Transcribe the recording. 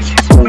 Space.